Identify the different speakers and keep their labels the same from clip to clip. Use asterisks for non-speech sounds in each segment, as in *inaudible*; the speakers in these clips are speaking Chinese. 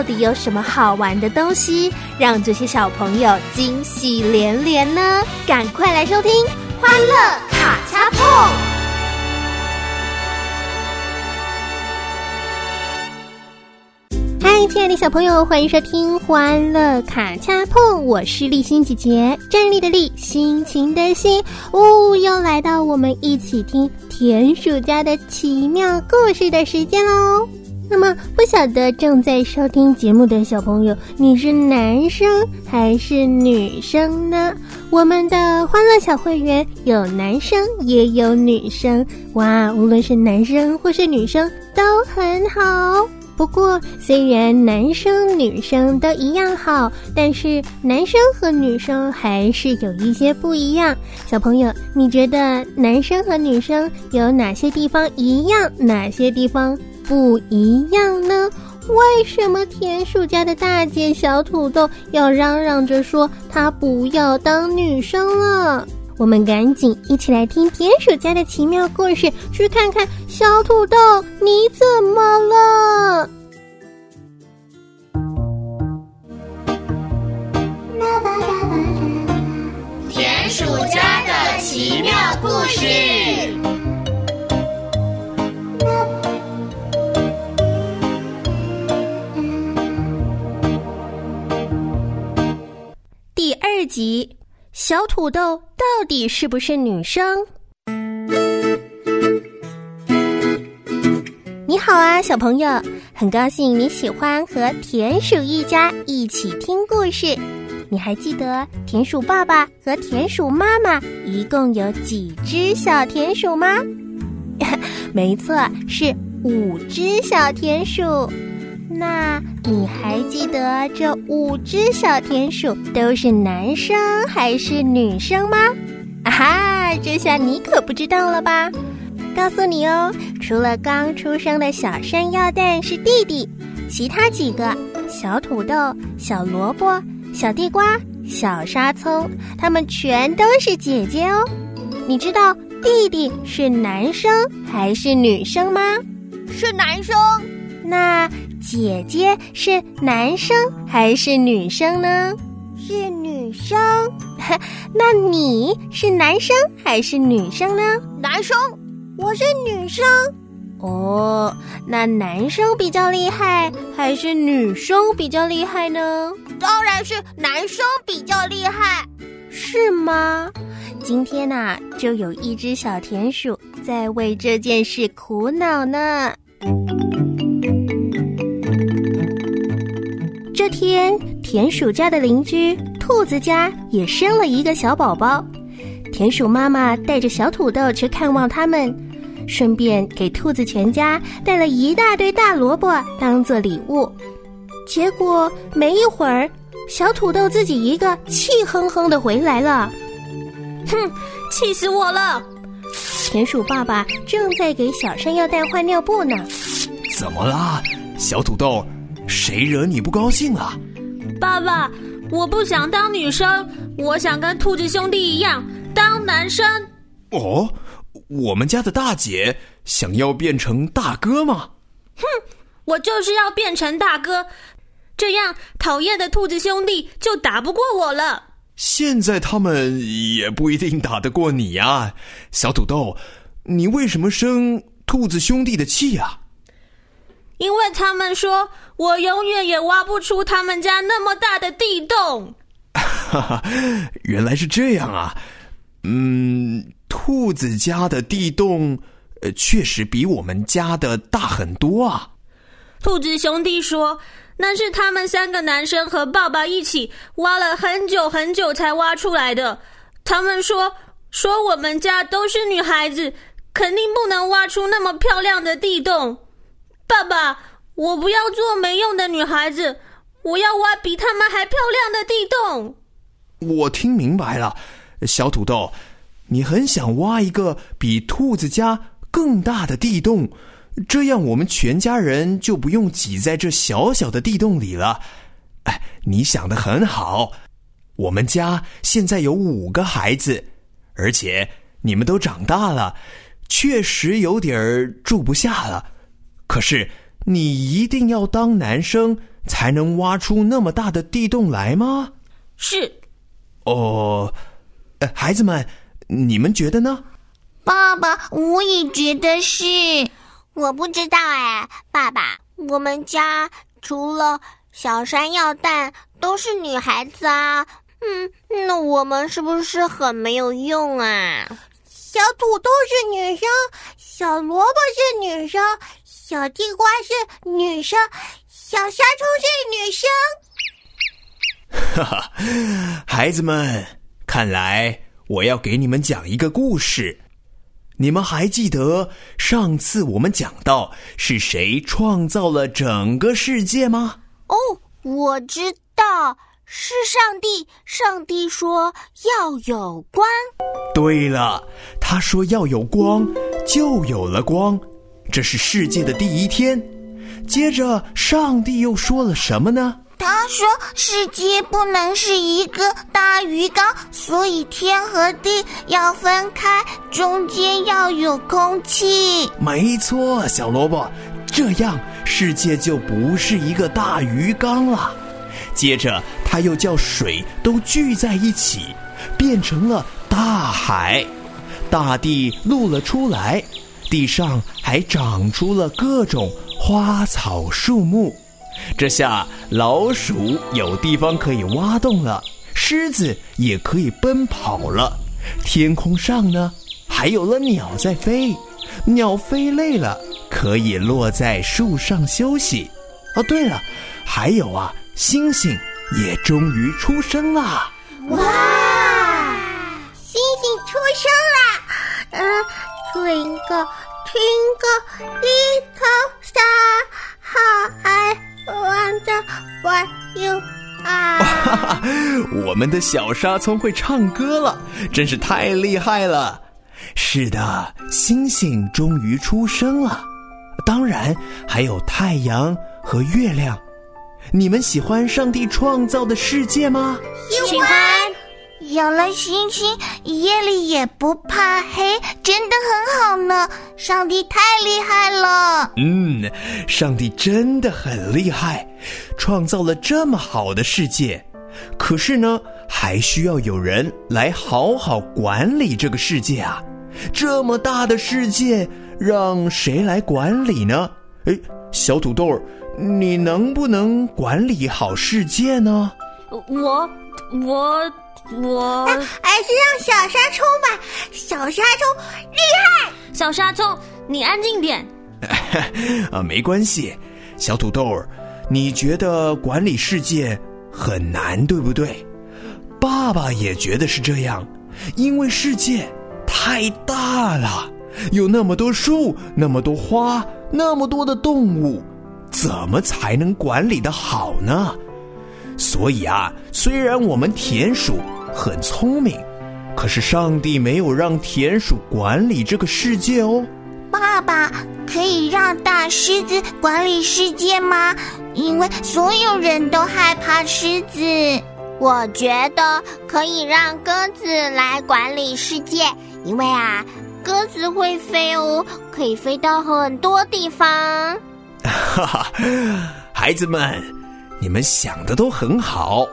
Speaker 1: 到底有什么好玩的东西，让这些小朋友惊喜连连呢？赶快来收听《
Speaker 2: 欢乐卡恰碰》。
Speaker 1: 嗨，亲爱的小朋友，欢迎收听《欢乐卡恰碰》，我是立心姐姐，站立的立，心情的心，哦，又来到我们一起听田鼠家的奇妙故事的时间喽。那么，不晓得正在收听节目的小朋友，你是男生还是女生呢？我们的欢乐小会员有男生也有女生，哇，无论是男生或是女生都很好。不过，虽然男生女生都一样好，但是男生和女生还是有一些不一样。小朋友，你觉得男生和女生有哪些地方一样，哪些地方不一样呢？为什么田鼠家的大姐小土豆要嚷嚷着说她不要当女生了？我们赶紧一起来听田鼠家的奇妙故事，去看看小土豆你怎么了？
Speaker 3: 田鼠家的奇妙故事。
Speaker 1: 二集。小土豆到底是不是女生？你好啊，小朋友，很高兴你喜欢和田鼠一家一起听故事。你还记得田鼠爸爸和田鼠妈妈一共有几只小田鼠吗？*laughs* 没错，是五只小田鼠。那你还记得这五只小田鼠都是男生还是女生吗？啊哈，这下你可不知道了吧？告诉你哦，除了刚出生的小山药蛋是弟弟，其他几个小土豆、小萝卜、小地瓜、小沙葱，他们全都是姐姐哦。你知道弟弟是男生还是女生吗？
Speaker 2: 是男生。
Speaker 1: 那。姐姐是男生还是女生呢？
Speaker 2: 是女生。*laughs*
Speaker 1: 那你是男生还是女生呢？
Speaker 2: 男生，我是女生。
Speaker 1: 哦，那男生比较厉害还是女生比较厉害呢？
Speaker 2: 当然是男生比较厉害，
Speaker 1: 是吗？今天呐，就有一只小田鼠在为这件事苦恼呢。天，田鼠家的邻居兔子家也生了一个小宝宝。田鼠妈妈带着小土豆去看望他们，顺便给兔子全家带了一大堆大萝卜当做礼物。结果没一会儿，小土豆自己一个气哼哼的回来了。
Speaker 4: 哼，气死我了！
Speaker 1: 田鼠爸爸正在给小山药蛋换尿布呢。
Speaker 5: 怎么啦，小土豆？谁惹你不高兴了？
Speaker 4: 爸爸，我不想当女生，我想跟兔子兄弟一样当男生。
Speaker 5: 哦，我们家的大姐想要变成大哥吗？
Speaker 4: 哼，我就是要变成大哥，这样讨厌的兔子兄弟就打不过我了。
Speaker 5: 现在他们也不一定打得过你呀，小土豆，你为什么生兔子兄弟的气呀？
Speaker 4: 因为他们说我永远也挖不出他们家那么大的地洞。
Speaker 5: 哈哈，原来是这样啊！嗯，兔子家的地洞，呃，确实比我们家的大很多啊。
Speaker 6: 兔子兄弟说：“那是他们三个男生和爸爸一起挖了很久很久才挖出来的。他们说，说我们家都是女孩子，肯定不能挖出那么漂亮的地洞。爸爸，我不要做没用的女孩子，我要挖比他们还漂亮的地洞。”
Speaker 5: 我听明白了，小土豆，你很想挖一个比兔子家更大的地洞。这样，我们全家人就不用挤在这小小的地洞里了。哎，你想的很好。我们家现在有五个孩子，而且你们都长大了，确实有点儿住不下了。可是，你一定要当男生才能挖出那么大的地洞来吗？
Speaker 6: 是。
Speaker 5: 哦，孩子们，你们觉得呢？
Speaker 2: 爸爸，我也觉得是。
Speaker 7: 我不知道哎，爸爸，我们家除了小山药蛋都是女孩子啊，嗯，那我们是不是很没有用啊？
Speaker 2: 小土豆是女生，小萝卜是女生，小地瓜是女生，小沙虫是女
Speaker 5: 生。哈哈，孩子们，看来我要给你们讲一个故事。你们还记得上次我们讲到是谁创造了整个世界吗？
Speaker 7: 哦，我知道是上帝。上帝说要有光。
Speaker 5: 对了，他说要有光，就有了光。这是世界的第一天。接着，上帝又说了什么呢？
Speaker 7: 他说：“世界不能是一个大鱼缸，所以天和地要分开，中间要有空气。”
Speaker 5: 没错，小萝卜，这样世界就不是一个大鱼缸了。接着，他又叫水都聚在一起，变成了大海，大地露了出来，地上还长出了各种花草树木。这下老鼠有地方可以挖洞了，狮子也可以奔跑了。天空上呢，还有了鸟在飞，鸟飞累了可以落在树上休息。哦，对了，还有啊，星星也终于出生了。
Speaker 2: 哇，星星出生了！嗯做一个，Twinkle Twinkle Little Star，好爱。Wonder what you
Speaker 5: are？我们的小沙葱会唱歌了，真是太厉害了！是的，星星终于出生了，当然还有太阳和月亮。你们喜欢上帝创造的世界吗？
Speaker 2: 喜欢。
Speaker 7: 有了星星，夜里也不怕黑，真的很好呢。上帝太厉害了。
Speaker 5: 嗯，上帝真的很厉害，创造了这么好的世界。可是呢，还需要有人来好好管理这个世界啊。这么大的世界，让谁来管理呢？哎，小土豆，你能不能管理好世界呢？
Speaker 6: 我，我。我
Speaker 2: 还是让小沙冲吧，小沙冲厉害。
Speaker 6: 小沙冲，你安静点。*laughs*
Speaker 5: 啊，没关系，小土豆儿，你觉得管理世界很难，对不对？爸爸也觉得是这样，因为世界太大了，有那么多树，那么多花，那么多的动物，怎么才能管理的好呢？所以啊，虽然我们田鼠。很聪明，可是上帝没有让田鼠管理这个世界哦。
Speaker 7: 爸爸可以让大狮子管理世界吗？因为所有人都害怕狮子。
Speaker 8: 我觉得可以让鸽子来管理世界，因为啊，鸽子会飞哦，可以飞到很多地方。*laughs*
Speaker 5: 哈哈，孩子们，你们想的都很好。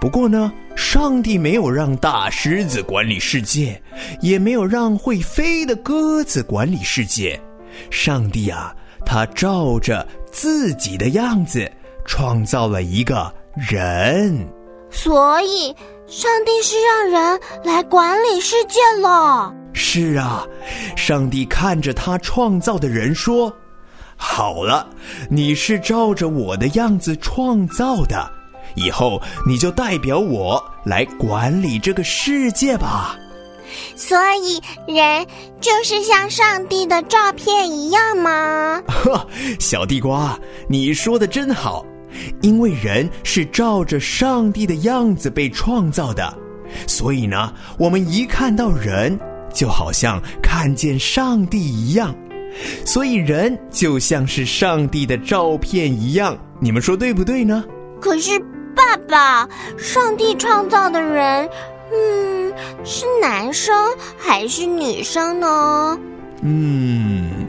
Speaker 5: 不过呢，上帝没有让大狮子管理世界，也没有让会飞的鸽子管理世界。上帝啊，他照着自己的样子创造了一个人，
Speaker 7: 所以上帝是让人来管理世界了。
Speaker 5: 是啊，上帝看着他创造的人说：“好了，你是照着我的样子创造的，以后你就代表我来管理这个世界吧。”
Speaker 7: 所以，人就是像上帝的照片一样吗？
Speaker 5: 呵，*laughs* 小地瓜，你说的真好，因为人是照着上帝的样子被创造的，所以呢，我们一看到人。就好像看见上帝一样，所以人就像是上帝的照片一样。你们说对不对呢？
Speaker 7: 可是，爸爸，上帝创造的人，嗯，是男生还是女生呢？
Speaker 5: 嗯，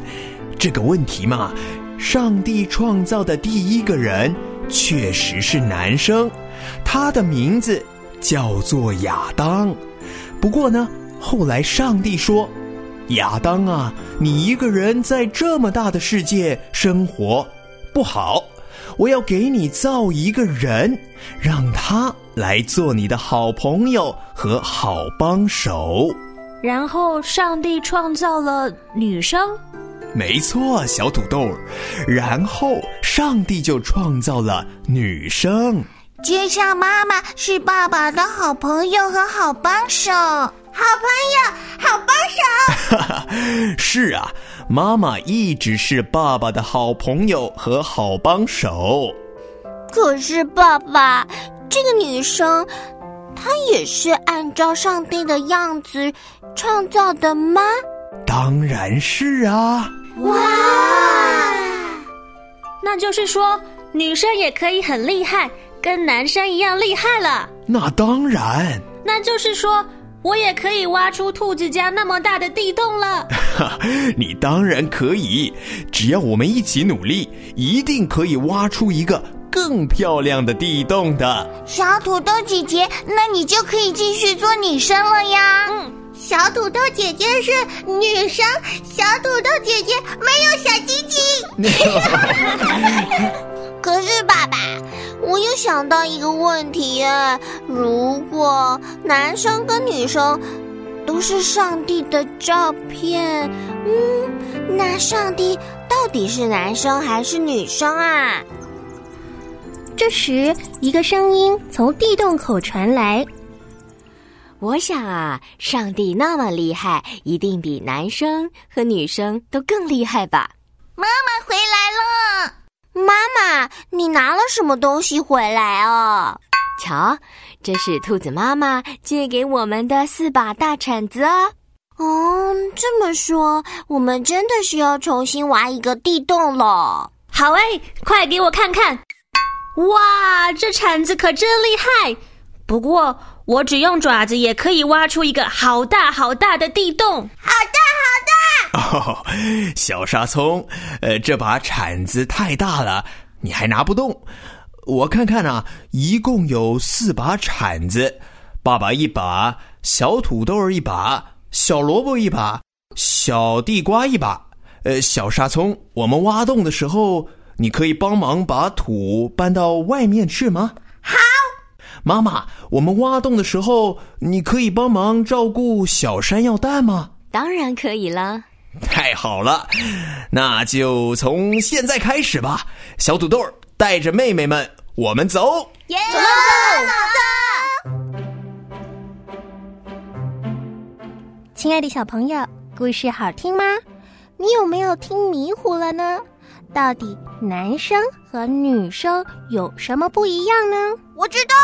Speaker 5: 这个问题嘛，上帝创造的第一个人确实是男生，他的名字叫做亚当。不过呢。后来，上帝说：“亚当啊，你一个人在这么大的世界生活不好，我要给你造一个人，让他来做你的好朋友和好帮手。”
Speaker 6: 然后，上帝创造了女生。
Speaker 5: 没错，小土豆。然后，上帝就创造了女生。
Speaker 7: 就像妈妈是爸爸的好朋友和好帮手。*laughs* 好朋友，好帮
Speaker 5: 手。*laughs* 是啊，妈妈一直是爸爸的好朋友和好帮手。
Speaker 7: 可是，爸爸，这个女生，她也是按照上帝的样子创造的吗？
Speaker 5: 当然是啊。哇！
Speaker 6: 那就是说，女生也可以很厉害，跟男生一样厉害了。
Speaker 5: 那当然。
Speaker 6: 那就是说。我也可以挖出兔子家那么大的地洞了。*laughs*
Speaker 5: 你当然可以，只要我们一起努力，一定可以挖出一个更漂亮的地洞的。
Speaker 7: 小土豆姐姐，那你就可以继续做女生了呀。
Speaker 2: 嗯，小土豆姐姐是女生，小土豆姐姐没有小鸡鸡。*laughs* *laughs*
Speaker 7: 可是爸爸。我又想到一个问题，如果男生跟女生都是上帝的照片，嗯，那上帝到底是男生还是女生啊？
Speaker 1: 这时，一个声音从地洞口传来：“
Speaker 9: 我想啊，上帝那么厉害，一定比男生和女生都更厉害吧？”
Speaker 7: 妈妈拿了什么东西回来哦？
Speaker 9: 瞧，这是兔子妈妈借给我们的四把大铲子哦。
Speaker 7: 哦，这么说，我们真的是要重新挖一个地洞了。
Speaker 6: 好哎，快给我看看！哇，这铲子可真厉害！不过，我只用爪子也可以挖出一个好大好大的地洞。
Speaker 7: 好大。
Speaker 5: 哦，小沙葱，呃，这把铲子太大了，你还拿不动。我看看啊，一共有四把铲子，爸爸一把，小土豆一把，小萝卜一把，小地瓜一把。呃，小沙葱，我们挖洞的时候，你可以帮忙把土搬到外面去吗？
Speaker 7: 好。
Speaker 5: 妈妈，我们挖洞的时候，你可以帮忙照顾小山药蛋吗？
Speaker 9: 当然可以了。*laughs*
Speaker 5: 太好了，那就从现在开始吧。小土豆带着妹妹们，我们走。
Speaker 7: 走
Speaker 1: 走。亲爱的小朋友，故事好听吗？你有没有听迷糊了呢？到底男生和女生有什么不一样呢？
Speaker 2: 我知道，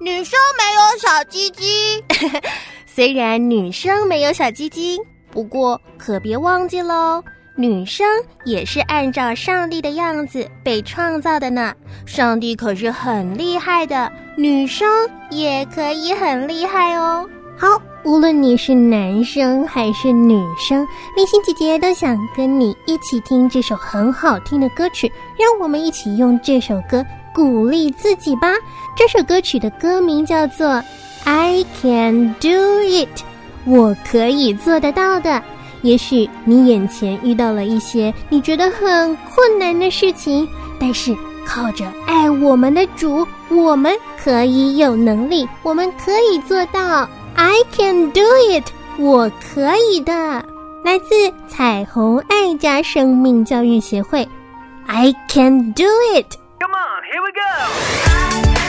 Speaker 2: 女生没有小鸡鸡。*laughs*
Speaker 1: 虽然女生没有小鸡鸡。不过可别忘记喽，女生也是按照上帝的样子被创造的呢。上帝可是很厉害的，女生也可以很厉害哦。好，无论你是男生还是女生，丽心姐姐都想跟你一起听这首很好听的歌曲，让我们一起用这首歌鼓励自己吧。这首歌曲的歌名叫做《I Can Do It》。我可以做得到的。也许你眼前遇到了一些你觉得很困难的事情，但是靠着爱我们的主，我们可以有能力，我们可以做到。I can do it，我可以的。来自彩虹爱家生命教育协会，I can do it。
Speaker 10: Come on, here we go.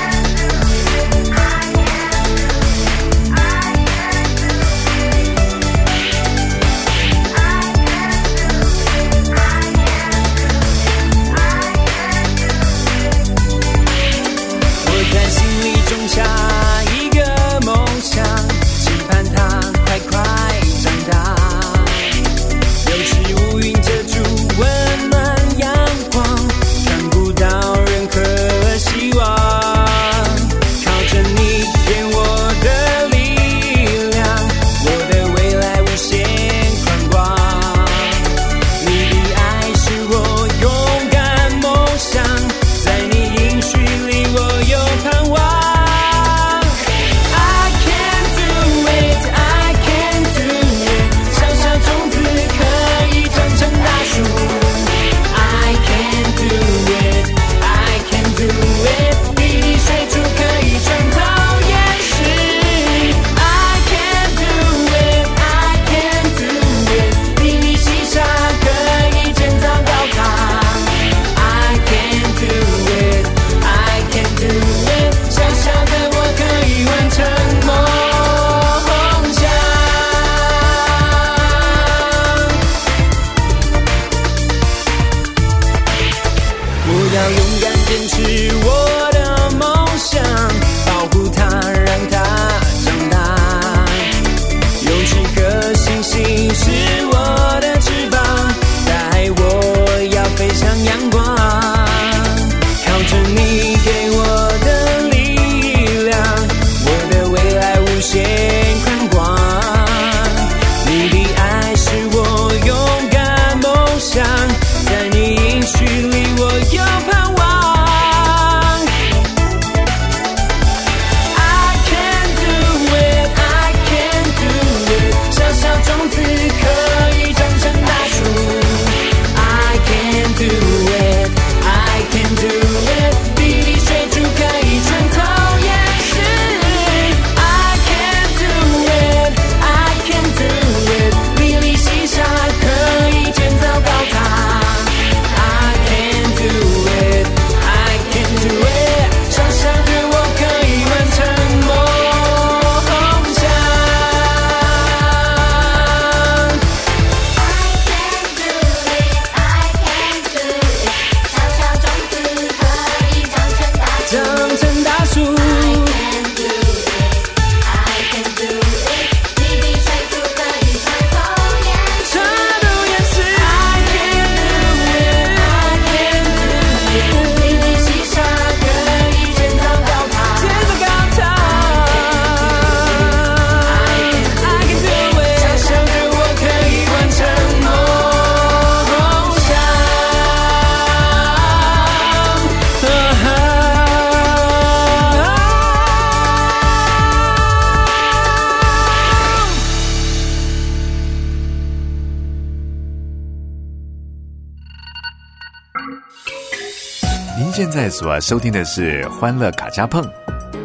Speaker 11: 在所收听的是《欢乐卡加碰》，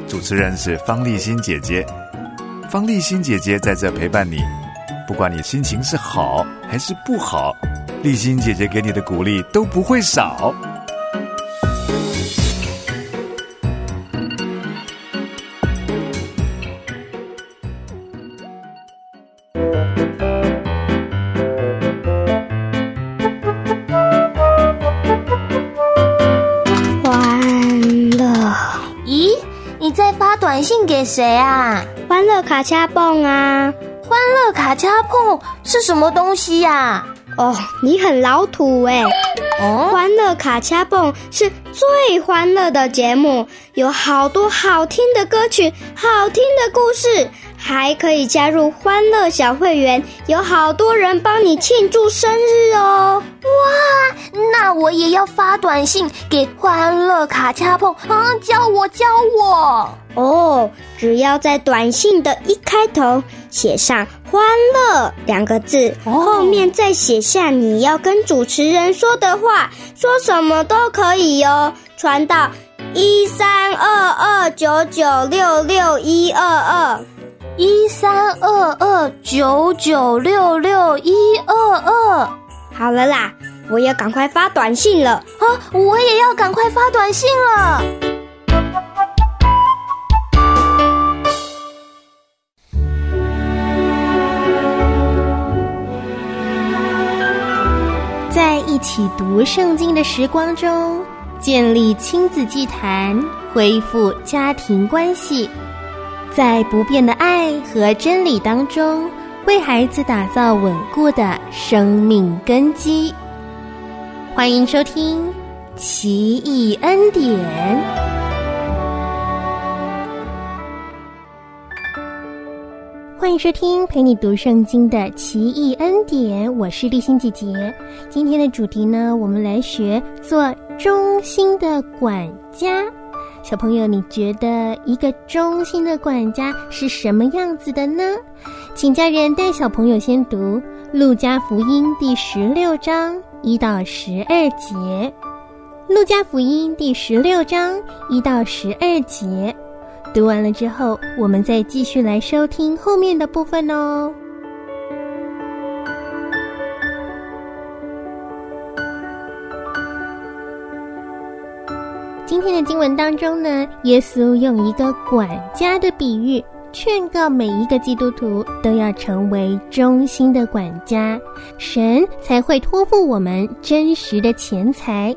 Speaker 11: 主持人是方立新姐姐。方立新姐姐在这陪伴你，不管你心情是好还是不好，立新姐姐给你的鼓励都不会少。
Speaker 8: 给谁啊？
Speaker 2: 欢乐卡恰蹦啊！
Speaker 8: 欢乐卡恰蹦是什么东西呀？
Speaker 2: 哦，你很老土哎！哦，欢乐卡恰蹦是最欢乐的节目，有好多好听的歌曲，好听的故事，还可以加入欢乐小会员，有好多人帮你庆祝生日哦！
Speaker 8: 哇，那我也要发短信给欢乐卡恰蹦啊，教我教我
Speaker 2: 哦！只要在短信的一开头写上“欢乐”两个字，后面再写下你要跟主持人说的话，说什么都可以哟。传到一三二二九九六六一二二，
Speaker 1: 一三二二九九六六一二二。
Speaker 2: 好了啦，我要赶快发短信了啊！
Speaker 1: 我也要赶快发短信了。一起读圣经的时光中。建立亲子祭坛，恢复家庭关系，在不变的爱和真理当中，为孩子打造稳固的生命根基。欢迎收听《奇异恩典》。欢迎收听陪你读圣经的奇异恩典，我是丽心姐姐。今天的主题呢，我们来学做忠心的管家。小朋友，你觉得一个忠心的管家是什么样子的呢？请家人带小朋友先读《路加福音》第十六章一到十二节，《路加福音》第十六章一到十二节。读完了之后，我们再继续来收听后面的部分哦。今天的经文当中呢，耶稣用一个管家的比喻，劝告每一个基督徒都要成为忠心的管家，神才会托付我们真实的钱财。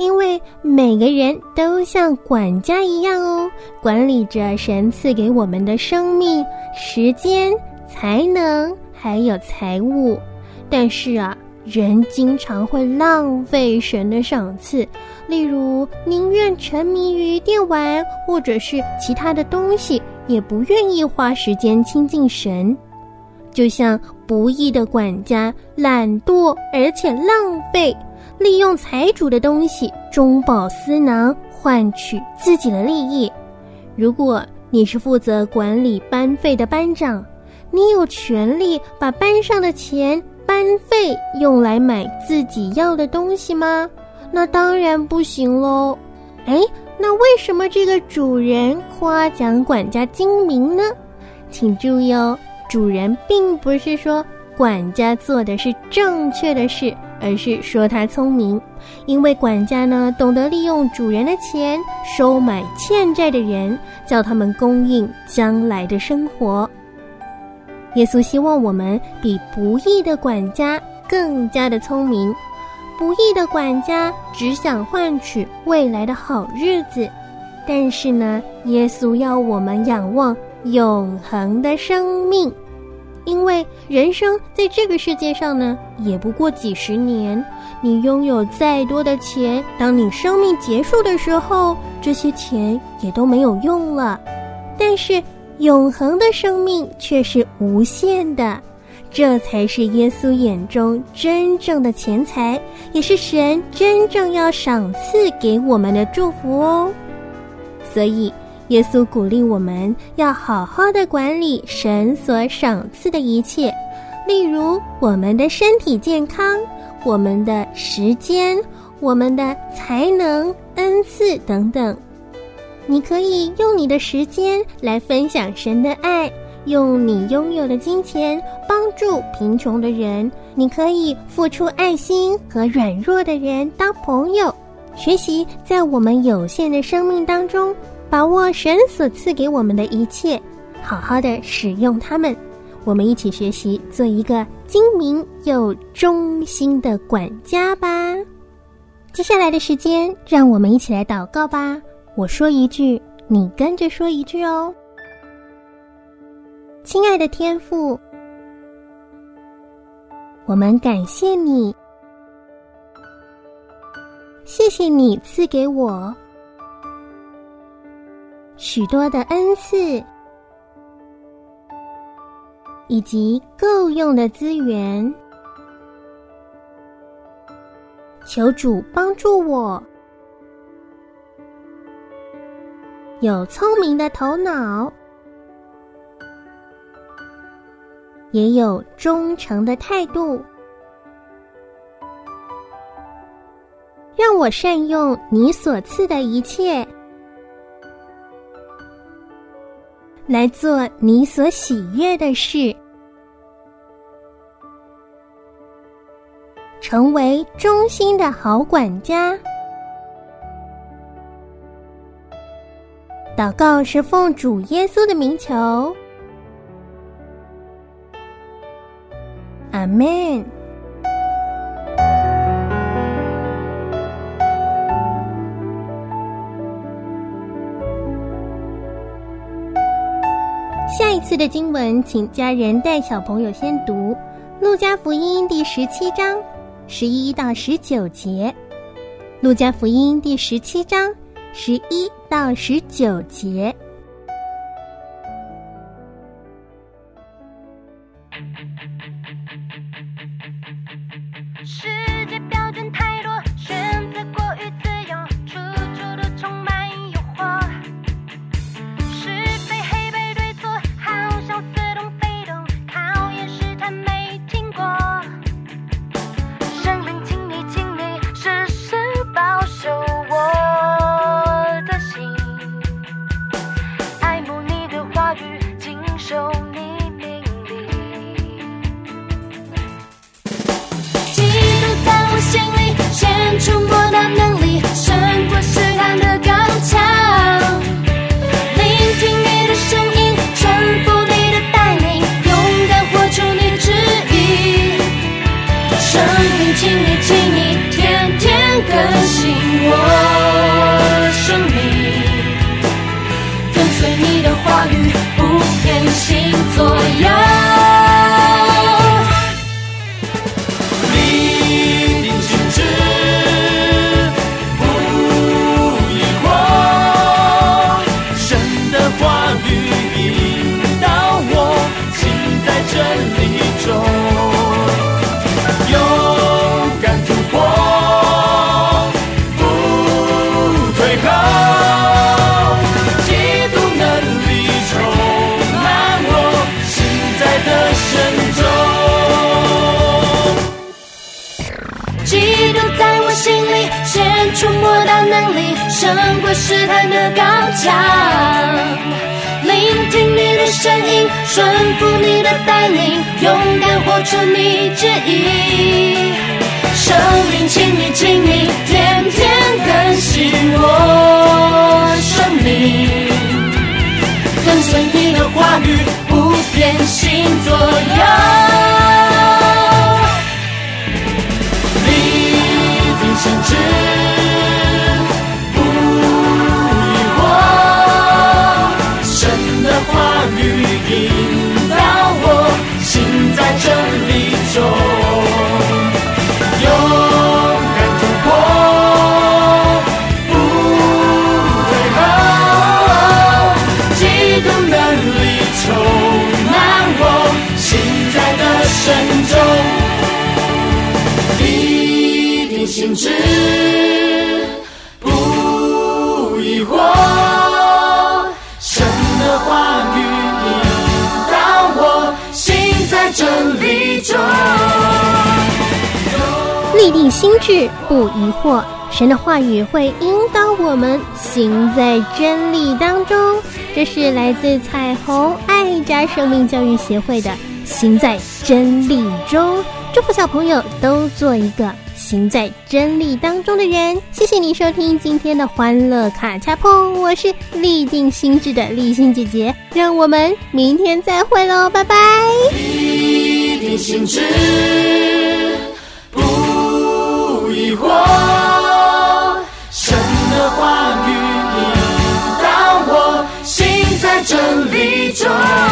Speaker 1: 因为每个人都像管家一样哦，管理着神赐给我们的生命、时间、才能，还有财物。但是啊，人经常会浪费神的赏赐，例如宁愿沉迷于电玩或者是其他的东西，也不愿意花时间亲近神。就像不义的管家，懒惰而且浪费。利用财主的东西中饱私囊，换取自己的利益。如果你是负责管理班费的班长，你有权利把班上的钱班费用来买自己要的东西吗？那当然不行喽。哎，那为什么这个主人夸奖管家精明呢？请注意哦，主人并不是说管家做的是正确的事。而是说他聪明，因为管家呢懂得利用主人的钱收买欠债的人，叫他们供应将来的生活。耶稣希望我们比不义的管家更加的聪明。不义的管家只想换取未来的好日子，但是呢，耶稣要我们仰望永恒的生命。因为人生在这个世界上呢，也不过几十年。你拥有再多的钱，当你生命结束的时候，这些钱也都没有用了。但是永恒的生命却是无限的，这才是耶稣眼中真正的钱财，也是神真正要赏赐给我们的祝福哦。所以。耶稣鼓励我们要好好的管理神所赏赐的一切，例如我们的身体健康、我们的时间、我们的才能、恩赐等等。你可以用你的时间来分享神的爱，用你拥有的金钱帮助贫穷的人。你可以付出爱心和软弱的人当朋友，学习在我们有限的生命当中。把握神所赐给我们的一切，好好的使用它们。我们一起学习，做一个精明又忠心的管家吧。接下来的时间，让我们一起来祷告吧。我说一句，你跟着说一句哦。亲爱的天父，我们感谢你，谢谢你赐给我。许多的恩赐，以及够用的资源。求主帮助我。有聪明的头脑。也有忠诚的态度。让我善用你所赐的一切。来做你所喜悦的事。成为忠心的好管家。祷告是奉主耶稣的名求，阿门。下一次的经文，请家人带小朋友先读《路加福音》第十七章十一到十九节，《路加福音》第十七章十一到十九节。
Speaker 12: 试探的高墙，聆听你的声音，顺服你的带领，勇敢活出你旨意。生命，请你，请你，天天更新我生命，跟随你的话语，不变心左右。中勇敢突破，不退后，基督能力充满我，心在的神中，地定线之。
Speaker 1: 立定心智，不疑惑。神的话语会引导我们行在真理当中。这是来自彩虹爱家生命教育协会的“行在真理中”。祝福小朋友都做一个行在真理当中的人。谢谢你收听今天的欢乐卡恰碰，我是立定心智的立心姐姐。让我们明天再会喽，拜拜。立定心智。
Speaker 12: 我神的话语引导我心在真理中。